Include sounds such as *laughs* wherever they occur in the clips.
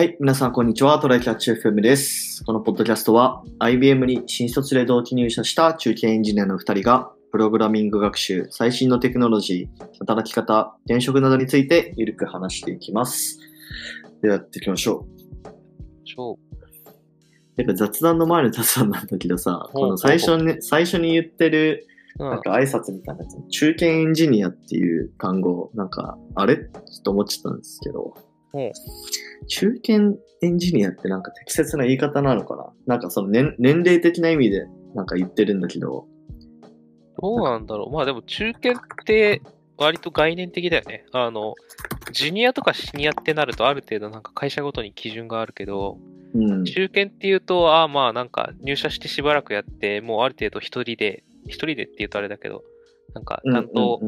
はい、皆さんこんにちは。トライキャッチ FM です。このポッドキャストは IBM に新卒で同期入社した中堅エンジニアの2人がプログラミング学習、最新のテクノロジー、働き方、転職などについてゆるく話していきます。ではやっていきましょ超う。てか雑談の前の雑談なんだけどさ、この最初に、最初に言ってるうんなんか挨拶みたいなやつ、中堅エンジニアっていう単語、なんか、あれ？ちょっと思っちゃったんですけど、ほう中堅エンジニアってなんか適切な言い方なのかな？なんかその年年齢的な意味でなんか言ってるんだけど、どうなんだろう。まあでも中堅って割と概念的だよね。あの、ジュニアとかシニアってなるとある程度なんか会社ごとに基準があるけど、うん。中堅っていうと、ああまあなんか入社してしばらくやって、もうある程度一人で、一人でって言うとあれだけど、なんかちゃんと、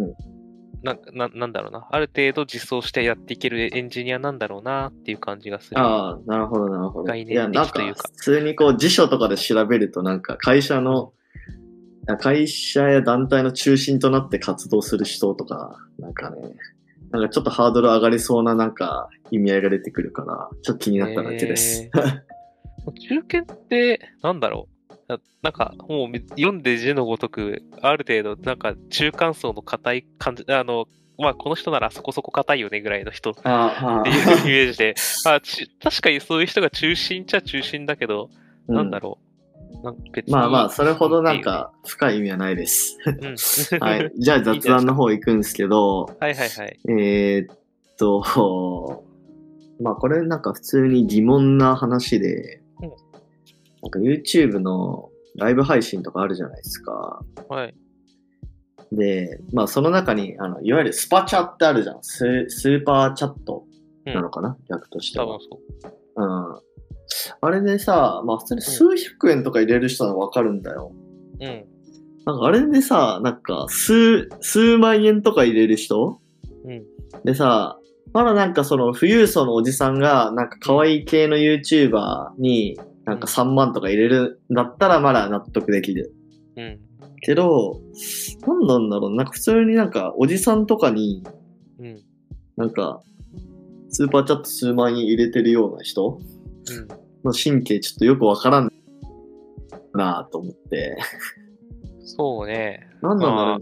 なななんだろうな、ある程度実装してやっていけるエンジニアなんだろうなっていう感じがする。ああ、なるほど、なるほど。概念いや、なんか的というか普通にこう辞書とかで調べるとなんか会社の、会社や団体の中心となって活動する人とか、なんかね、なんかちょっとハードル上がりそうななんか意味合いが出てくるから、ちょっと気になっただけです。えー中堅って、なんだろうななんか、もう読んで字のごとく、ある程度、なんか中間層の硬い感じ、あの、まあ、この人ならそこそこ硬いよねぐらいの人っていうイメージで、あ *laughs* ち確かにそういう人が中心っちゃ中心だけど、うんなんだろう。まあまあ、それほどなんか深い意味はないです。うん。はい。*laughs* じゃあ雑談の方行くんですけど、はいはいはい。えーっと、まあこれなんか普通に疑問な話でうん、なんか YouTube のライブ配信とかあるじゃないですか。はい。で、まあその中に、あの、いわゆるスパチャってあるじゃん。ススーパーチャットなのかな、逆としては多分。そう。うん。あれでさ、まあ普通に数百円とか入れる人はわかるんだよ。うん。なんかあれでさ、なんか数、数万円とか入れる人うん。でさ、まだなんかその富裕層のおじさんが、なんか可愛い系の YouTuber になんか3万とか入れるんだったらまだ納得できる。うん。けど、なんなんだろうなんか普通になんかおじさんとかにうん。なんかスーパーチャット数万円入れてるような人うん。の神経ちょっとよくわからんなぁと思って。そうね。なんなんだろうまあ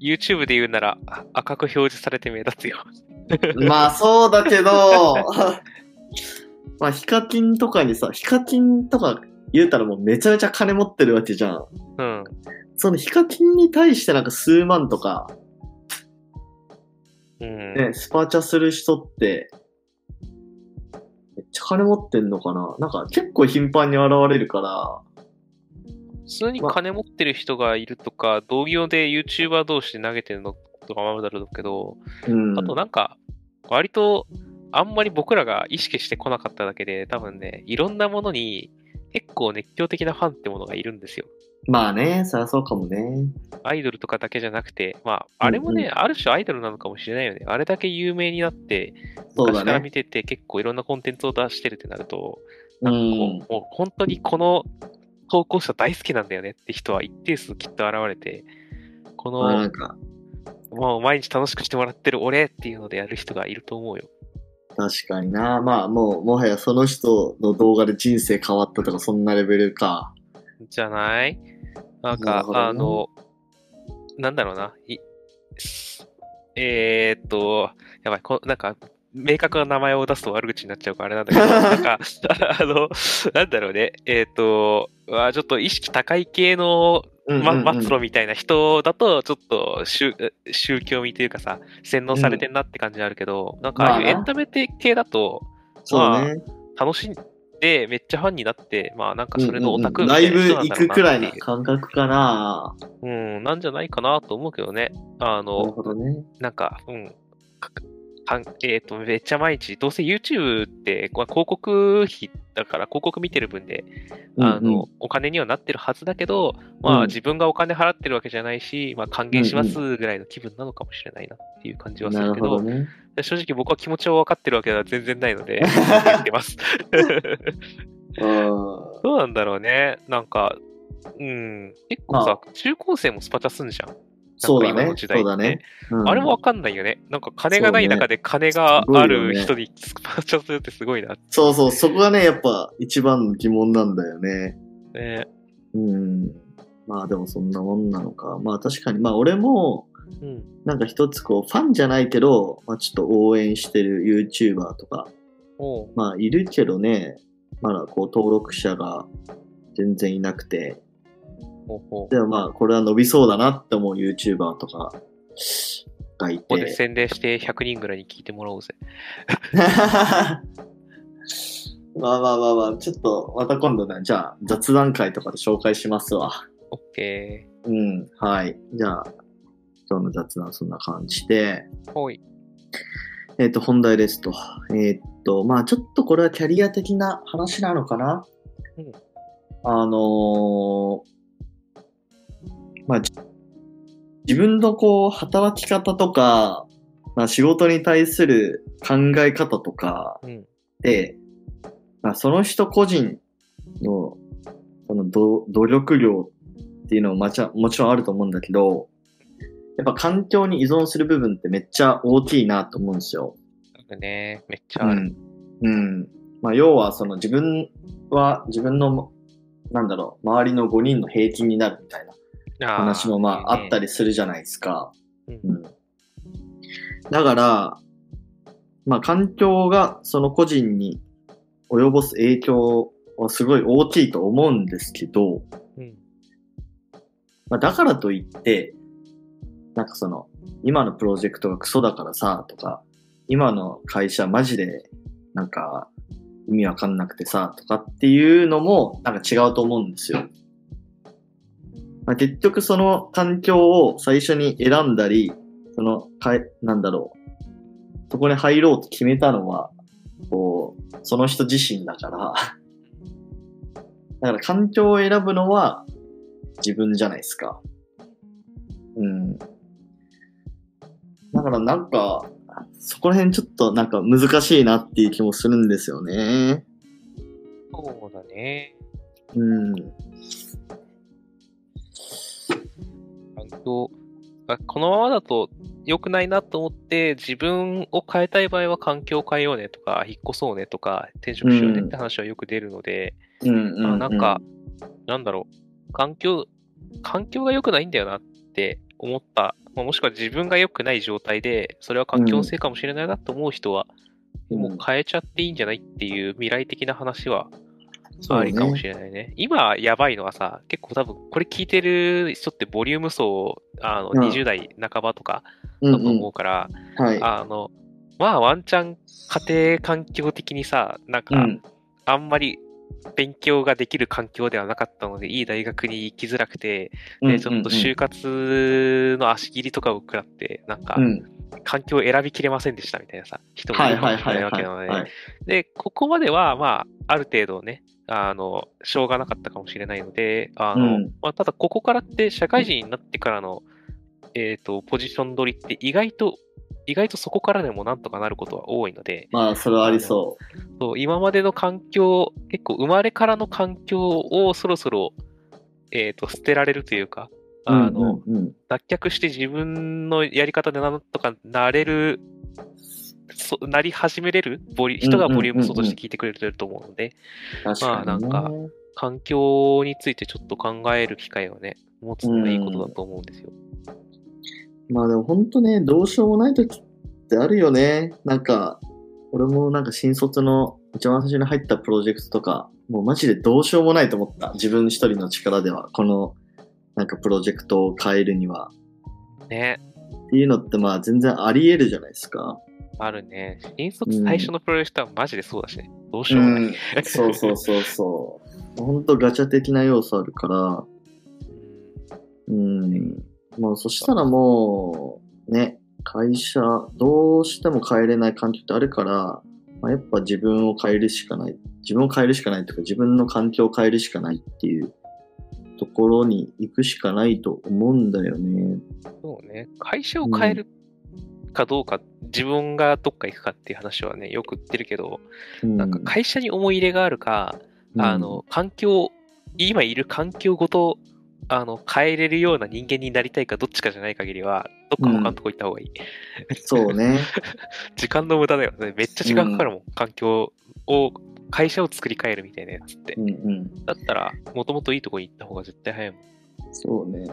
YouTube で言うならあ赤く表示されて目立つよ。まあそうだけど、*laughs* まあヒカキンとかにさ、ヒカキンとか言うたらもうめちゃめちゃ金持ってるわけじゃん。うん。そのヒカキンに対してなんか数万とか、うん。ね、スパチャする人って、めっちゃ金持ってんのかな？なんか結構頻繁に現れるから、普通に金持ってる人がいるとか、同業で YouTuber 同士で投げてるのとかもあるだろうけど、うん。あとなんか、割と、あんまり僕らが意識してこなかっただけで、多分ね、いろんなものに結構熱狂的なファンってものがいるんですよ。まあね、そりゃそうかもね。アイドルとかだけじゃなくて、まあ、あれもね、うんある種アイドルなのかもしれないよね。あれだけ有名になって、昔からね。見てて結構いろんなコンテンツを出してるってなると、うなんかこん。う、もう本当にこの投稿者大好きなんだよねって人は一定数きっと現れて、この、もう毎日楽しくしてもらってる俺っていうのでやる人がいると思うよ。確かにな。まあもう、もはやその人の動画で人生変わったとかそんなレベルか。じゃない？なんかあの、なんだろうな。いえーっと、やばい、こなんか、明確な名前を出すと悪口になっちゃうからあれなんだけど、*laughs* なんか、あの、なんだろうね。えーっと、うわちょっと意識高い系の、ま、うんうんうん末路みたいな人だと、ちょっと宗宗教味というかさ、洗脳されてんなって感じあるけど、なんかああいうエンタメ系だと、そうね。楽しんで、めっちゃファンになって、まあなんかそれのオタクうんうんうんライブみたいな人なん行くくらいだろうなっていうな感覚かな。うん、なんじゃないかなと思うけどね。あなるの、ほどね。なんか、うん。かかんえっ、と、めっちゃ毎日、どうせ YouTube って、これ広告費だから広告見てる分で、あうんうんの、お金にはなってるはずだけど、まあ、うん自分がお金払ってるわけじゃないし、まあ、還元しますぐらいの気分なのかもしれないなっていう感じはすなるるけど、ほどね。正直僕は気持ちを分かってるわけでは全然ないので、*laughs* 言ってます。*laughs* うんどうなんだろうね。なんか、うん、結構さ、中高生もスパチャすんじゃん。そうだねそうだね。うんあれもわかんないよね。なんか金がない中で金がある人にスパーチャするってすごいな。そうそう、そこがね、やっぱ一番の疑問なんだよね。ねうん。まあでもそんなもんなのか。まあ確かに、まあ俺も、うん。なんか一つこう、ファンじゃないけど、まあちょっと応援してる YouTuber とか、まあいるけどね、まだこう登録者が全然いなくて、ほうほうでもまあこれは伸びそうだなって思う YouTuber とかがいここでて。宣伝して100人ぐらいに聞いてもらおうぜ。*laughs* まあまあまあまあ、ちょっとまた今度ね、じゃあ雑談会とかで紹介しますわ。オッケうん、はい。じゃあ、今日の雑談はそんな感じで、ー。ほい。えっ、と、本題ですと。えっ、と、まあちょっとこれはキャリア的な話なのかな。うんあのーまあ、じ自分のこう、働き方とか、まあ仕事に対する考え方とかうん。で、まあその人個人の、そのど努力量っていうのもまちゃもちろんあると思うんだけど、やっぱ環境に依存する部分ってめっちゃ大きいなと思うんですよ。ね、めっちゃある。うん。うん。まあ、要は、その自分は自分の、なんだろう、周りの5人の平均になるみたいな話もまああったり。りするじゃないですか。うんうん。だから、まあ、環境がその個人に及ぼす影響はすごい大きいと思うんですけど、うん。まあ、だからといって、なんかその、今のプロジェクトがクソだからさ、とか、今の会社マジで、なんか、意味わかんなくてさ、とかっていうのも、なんか違うと思うんですよ。まあ、結局その環境を最初に選んだり、その、かい、なんだろう。そこに入ろうと決めたのは、こう、その人自身だから、だから環境を選ぶのは自分じゃないですか。うん。だからなんか、そこら辺ちょっとなんか難しいなっていう気もするんですよね。そうだね。うん。環境、あこのままだと良くないなと思って、自分を変えたい場合は環境を変えようねとか、引っ越そうねとか、転職しようねって話はよく出るので、うん。なんか、なんだろう、環境、環境が良くないんだよなって思った、まあ、もしくは自分が良くない状態で、それは環境のせいかもしれないなと思う人は、うん。もう変えちゃっていいんじゃないっていう未来的な話はそうねありかもしれないね。今やばいのはさ、結構多分これ聞いてる人ってボリューム層、あの、うん20代半ばとかだと思うから、はい。あの、まあワンチャン家庭環境的にさ、なんか、うん。あんまり勉強ができる環境ではなかったので、いい大学に行きづらくて、で、ちょっと就活の足切りとかを食らって、なんかう、ん。環境を選びきれませんでしたみたいなさ、人もはいいるわけなので、はい。で、ここまでは、まあ、ある程度ね、あの、しょうがなかったかもしれないので、あの、うんまあ、ただ、ここからって社会人になってからの、えっ、と、ポジション取りって意外と、意外とそこからでもなんとかなることは多いので、まあ、それはありそそう今までの環境、結構生まれからの環境をそろそろ、えっ、と、捨てられるというか、う。あの、うんうんうん脱却して自分のやり方でなんとかなれる、そなり始めれるボリ人がボリューム層として聞いてくれてると思うので。まあなんか環境についてちょっと考える機会をね、持つのがいいことだと思うんですよ。まあでも本当ね、どうしようもない時ってあるよね。なんか、俺もなんか新卒の一番最初に入ったプロジェクトとか、もうマジでどうしようもないと思った。自分一人の力では、このなんかプロジェクトを変えるには。ね、っていうのってまあ全然あり得るじゃないですか。あるね。新卒最初のプロジェクトはマジでそうだしね。どうしようもない。うん、そうそうそうそう。本当ガチャ的な要素あるから、うん。もうそしたらもう、ね、会社、どうしても変えれない環境ってあるから、まあ、やっぱ自分を変えるしかない。自分を変えるしかないとか、自分の環境を変えるしかないっていうところに行くしかないと思うんだよね。そうね。会社を変えるかどうか、自分がどっか行くかっていう話はね、よく言ってるけど、うん、なんか会社に思い入れがあるか、あの、環境、今いる環境ごとあの、変えれるような人間になりたいかどっちかじゃない限りは、どっか他のとこ行った方がいい。そうね。*laughs* 時間の無駄だよね。めっちゃ時間かかるもん。環境を、会社を作り変えるみたいなやつってう。んうん。だったら、もともといいとこに行った方が絶対早いもん。そうね。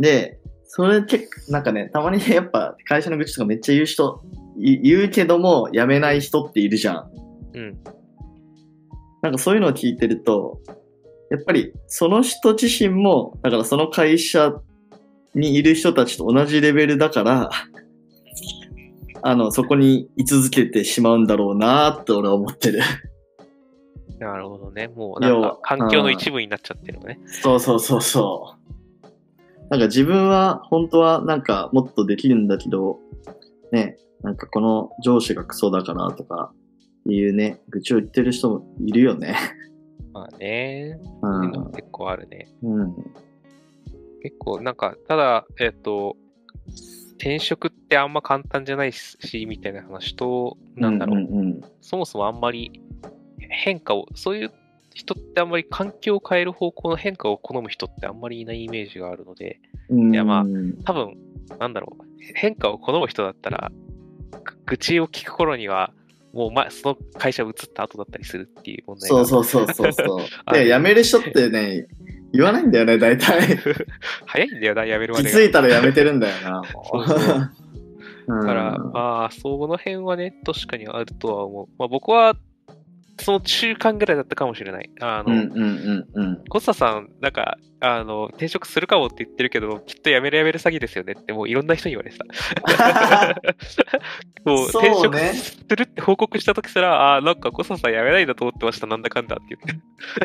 で、それ結構、なんかね、たまにね、やっぱ会社の愚痴とかめっちゃ言う人、い言うけども、辞めない人っているじゃん。うん。なんかそういうのを聞いてると、やっぱりその人自身も、だからその会社にいる人たちと同じレベルだから、*laughs* あの、そこに居続けてしまうんだろうなって俺は思ってる。なるほどね。もう、なん要はか、環境の一部になっちゃってるのね。そうそうそうそう。なんか自分は本当はなんかもっとできるんだけど、ね、なんかこの上司がクソだからとかいうね、愚痴を言ってる人もいるよね。*laughs* まあね。うそういうの結構あるね。ん。結構、なんか、ただ、えっ、と、転職ってあんま簡単じゃないし、みたいな話と、なんだろう、うんうんそもそもあんまり変化を、そういう人ってあんまり環境を変える方向の変化を好む人ってあんまりいないイメージがあるので、うん。いやまあうん多分、なんだろう、変化を好む人だったら、ぐ愚痴を聞く頃には、もう、ま、その会社移った後だったりするっていう問題がそうそうそうそうそう。*laughs* 辞める人ってね、言わないんだよね、大体。*laughs* 早いんだよな、やめるま気でが。づいたら辞めてるんだよな。そうそうだ *laughs* だから、まあ、その辺はね、確かにあるとは思う。まあ、僕は、その中間ぐらいだったかもしれない。あの、うんうんうんうん。コスタさん、なんか、あの、転職するかもって言ってるけど、きっと辞める辞める詐欺ですよねって、もういろんな人に言われてた。*laughs* もう、そうね転職するって報告した時すら、ああ、なんかコスタさん辞めないんだと思ってました、なんだかんだって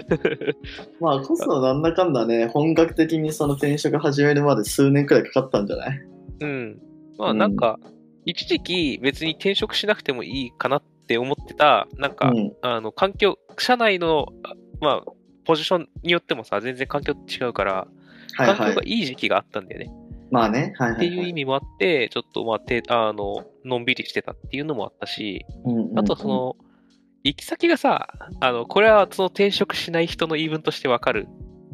言って。*laughs* まあ、コストなんだかんだね、本格的にその転職始めるまで数年くらいかかったんじゃない？うん。まあ、うんなんか、一時期別に転職しなくてもいいかなって思ってた、なんか、うん。あの、環境、社内の、あまあ、ポジションによってもさ、全然環境違うから、はい環境がはい。いい時期があったんだよね。まあね、はいはい、はい。っていう意味もあって、ちょっと、まあ、てあの、のんびりしてたっていうのもあったし、うんうんうんあとはそ、の、行き先がさ、あの、これはその転職しない人の言い分としてわかる。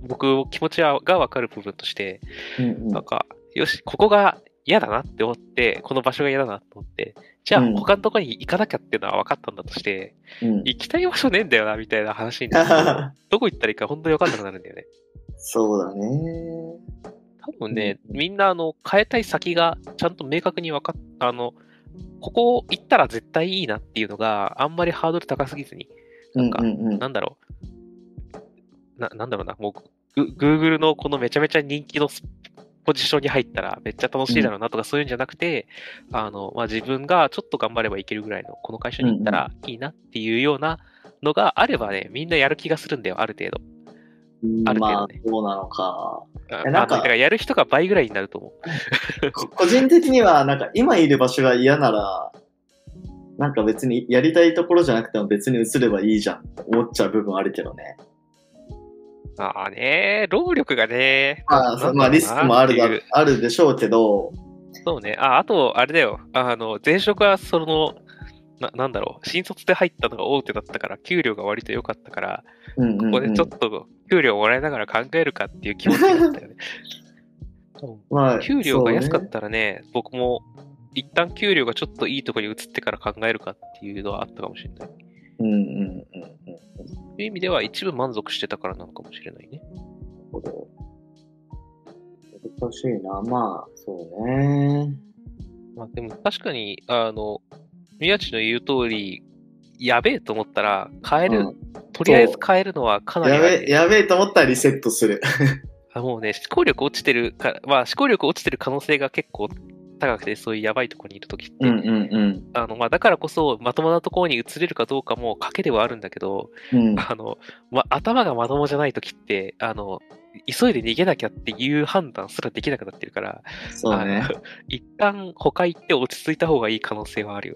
僕、気持ちがわかる部分として、うんうんなんか、よし、ここが嫌だなって思って、この場所が嫌だなって思って、じゃあうん他のところに行かなきゃっていうのは分かったんだとして、うん行きたい場所ねえんだよな、みたいな話になどこ行ったらいいか本当に分かんなくなるんだよね。そうだね。多分ね、うんみんなあの、変えたい先がちゃんと明確に分かっ、あの、ここ行ったら絶対いいなっていうのがあんまりハードル高すぎずに、うんかうんうん。なんだろう。な、なんだろうな、もう、グ Google のこのめちゃめちゃ人気のスポジションに入ったらめっちゃ楽しいだろうなとかそういうんじゃなくて、あの、まあ、自分がちょっと頑張ればいけるぐらいの、この会社に行ったらいいなっていうようなのがあればね、みんなやる気がするんだよ、ある程度。ある程まあそうなのか。なんかやる人が倍ぐらいになると思う。こ *laughs* 個人的には、なんか今いる場所が嫌なら、なんか別にやりたいところじゃなくても別に移ればいいじゃんって思っちゃう部分あるけどね。ああね、労力がね、まあ、まあリスクもあるあるでしょうけど、そうね。あ、あと、あれだよ。あの、前職はその、な、なんだろう。新卒で入ったのが大手だったから、給料が割と良かったから、うんうんうん、ここでちょっと給料もらいながら考えるかっていう気持ちになったよね。う *laughs* んまあ給料が安かったらね、僕も一旦給料がちょっといいところに移ってから考えるかっていうのはあったかもしれない。うんうんうんうん。そういう意味では一部満足してたからなのかもしれないね。ほど。難しいな。まあ、そうね。まあでも確かに、あの、宮地の言う通り、やべえと思ったら変える、うんとりあえず変えるのはかなりやべ、やべえと思ったらリセットする。あもうね、思考力落ちてるか、まあ思考力落ちてる可能性が結構高くて、そういうやばいところにいるときって、うんうんあの、まあだからこそ、まともなところに移れるかどうかも賭けではあるんだけど、うん。うん。あの、ま、頭がまともじゃないときって、あの、急いで逃げなきゃっていう判断すらできなくなってるから、そうね一旦他行って落ち着いた方がいい可能性はあるよ。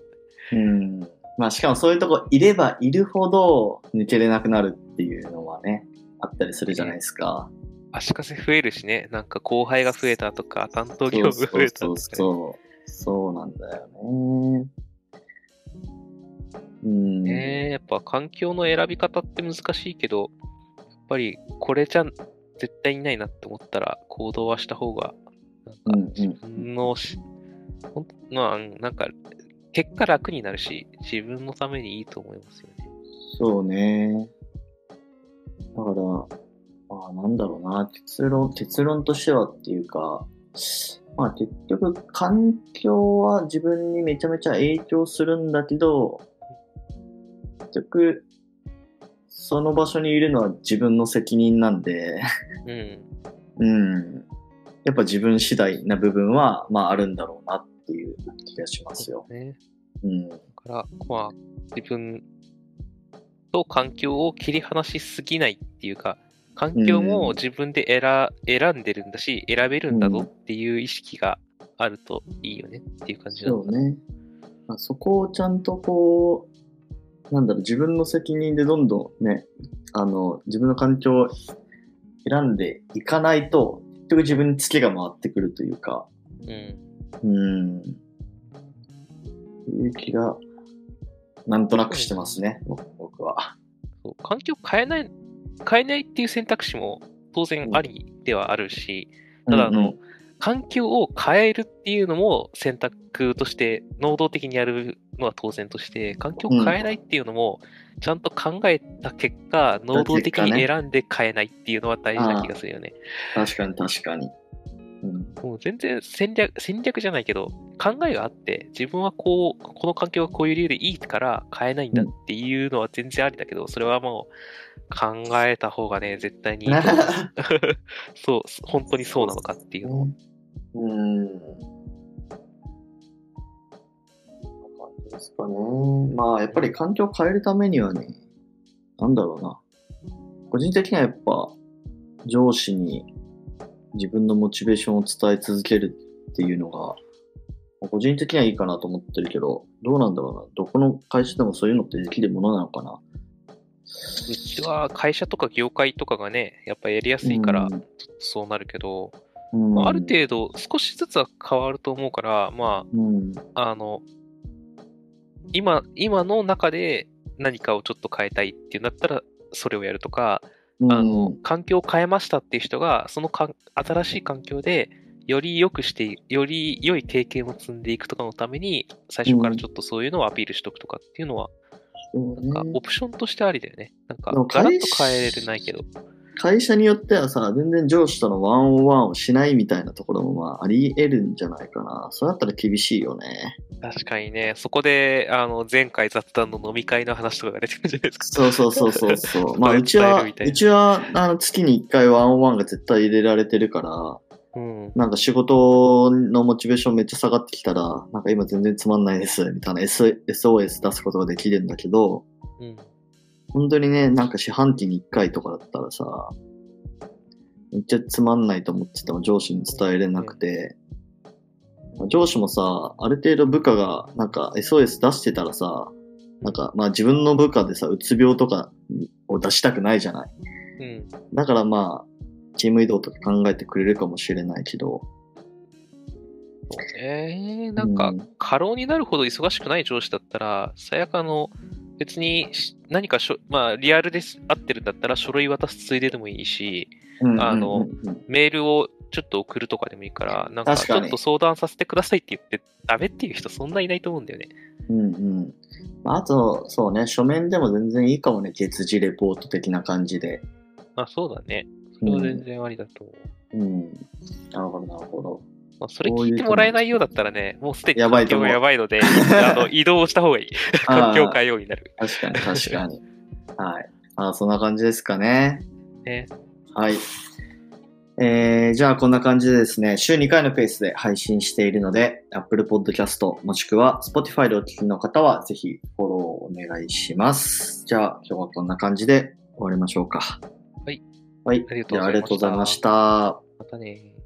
うん。まあ、しかもそういうとこいればいるほど抜けれなくなるっていうのはね、あったりするじゃないですか。足かせ増えるしね、なんか後輩が増えたとか、担当業務増えたとか、ね、そうそうそう。そうなんだよね。うん。ねえやっぱ環境の選び方って難しいけど、やっぱりこれじゃ絶対にないなって思ったら行動はした方が、うんうんなんか自分のし、ほんまあ、なんか、結果楽になるし、自分のためにいいと思いますよね。そうね。だから、まあなんだろうな、結論、結論としてはっていうか、まあ結局環境は自分にめちゃめちゃ影響するんだけど、結局、その場所にいるのは自分の責任なんで、うん。うん。やっぱ自分次第な部分は、まああるんだろうなっていう気がしますよ。ね。うん。だから、まあ、自分と環境を切り離しすぎないっていうか、環境も自分で選選んでるんだし、選べるんだぞっていう意識があるといいよねっていう感じなのかな。そうね。まあ、そこをちゃんとこう、なんだろう、自分の責任でどんどんね、あの、自分の環境を選んでいかないと、結局自分にツケが回ってくるというか、うん。うん。いう気が、なんとなくしてますね、僕僕は。そう環境変えない、変えないっていう選択肢も当然ありではあるし、ただあの、うん環境を変えるっていうのも選択として、能動的にやるのは当然として、環境を変えないっていうのも、ちゃんと考えた結果、能動的に選んで変えないっていうのは大事な気がするよね。確かに確かに。うん。もう全然戦略、戦略じゃないけど、考えがあって、自分はこう、この環境がこういう理由でいいから変えないんだっていうのは全然ありだけど、それはもう考えた方がね、絶対にいい *laughs* *laughs* そう、本当にそうなのかっていうのを。うん。ですかね。まあ、やっぱり環境を変えるためにはね、なんだろうな。個人的にはやっぱ、上司に自分のモチベーションを伝え続けるっていうのが、個人的にはいいかなと思ってるけど、どうなんだろうな。どこの会社でもそういうのってできるものなのかな。うちは会社とか業界とかがね、やっぱやりやすいからそうなるけど、うんまあある程度少しずつは変わると思うから、まうん。あ、あの、今、今の中で何かをちょっと変えたいっていうんだったら、それをやるとか、うんあの、環境を変えましたっていう人が、そのか新しい環境で、より良くして、より良い経験を積んでいくとかのために、最初からちょっとそういうのをアピールしとくとかっていうのは、なんかオプションとしてありだよね。なんかガラッ会と変えれないけど。会社によってはさ、全然上司とのワンオンワンをしないみたいなところもまああり得るんじゃないかな。そうやったら厳しいよね。確かにね、そこで、あの、前回雑談の飲み会の話とかが出てくるんじゃないですか。そうそうそうそうそう。まあ *laughs* どううちは、うちはあの月に1回ワンオンワンが絶対入れられてるから、うん。なんか仕事のモチベーションめっちゃ下がってきたら、なんか今全然つまんないです、みたいな S SOS 出すことができるんだけど、うん。本当にね、なんか四半期に1回とかだったらさ、めっちゃつまんないと思ってても上司に伝えれなくて、上司もさ、ある程度部下がなんか SOS 出してたらさ、なんかまあ自分の部下でさ、うつ病とかを出したくないじゃない。うん。だからまあ、チーム移動とか考えてくれるかもしれないけど、えー、なんかうん、過労になるほど忙しくない上司だったら、最悪あの、別にし何かしょ、まあ、リアルです、合ってるんだったら書類渡すついででもいいし、あのメールをちょっと送るとかでもいいから、なんかちょっと相談させてくださいって言って、ダメっていう人そんないないと思うんだよね。うんうん。まああと、そうね、書面でも全然いいかもね、月次レポート的な感じで。あ、そうだね。それは全然ありだと思う。うん。なるほど、なるほど。まあ、それ聞いてもらえないようだったらね、もうすでに環境がやばいので、あの *laughs* 移動した方がいい。環境を変えようになる。確かに、確かに。はい。まあ、そんな感じですかね。ね。はい。えー、じゃあこんな感じでですね、週2回のペースで配信しているので、Apple Podcast もしくは Spotify でお聞きの方はぜひフォローお願いします。じゃあ今日はこんな感じで終わりましょうか。はい。はい。ありがとうございましたじゃあありがとうございました。またね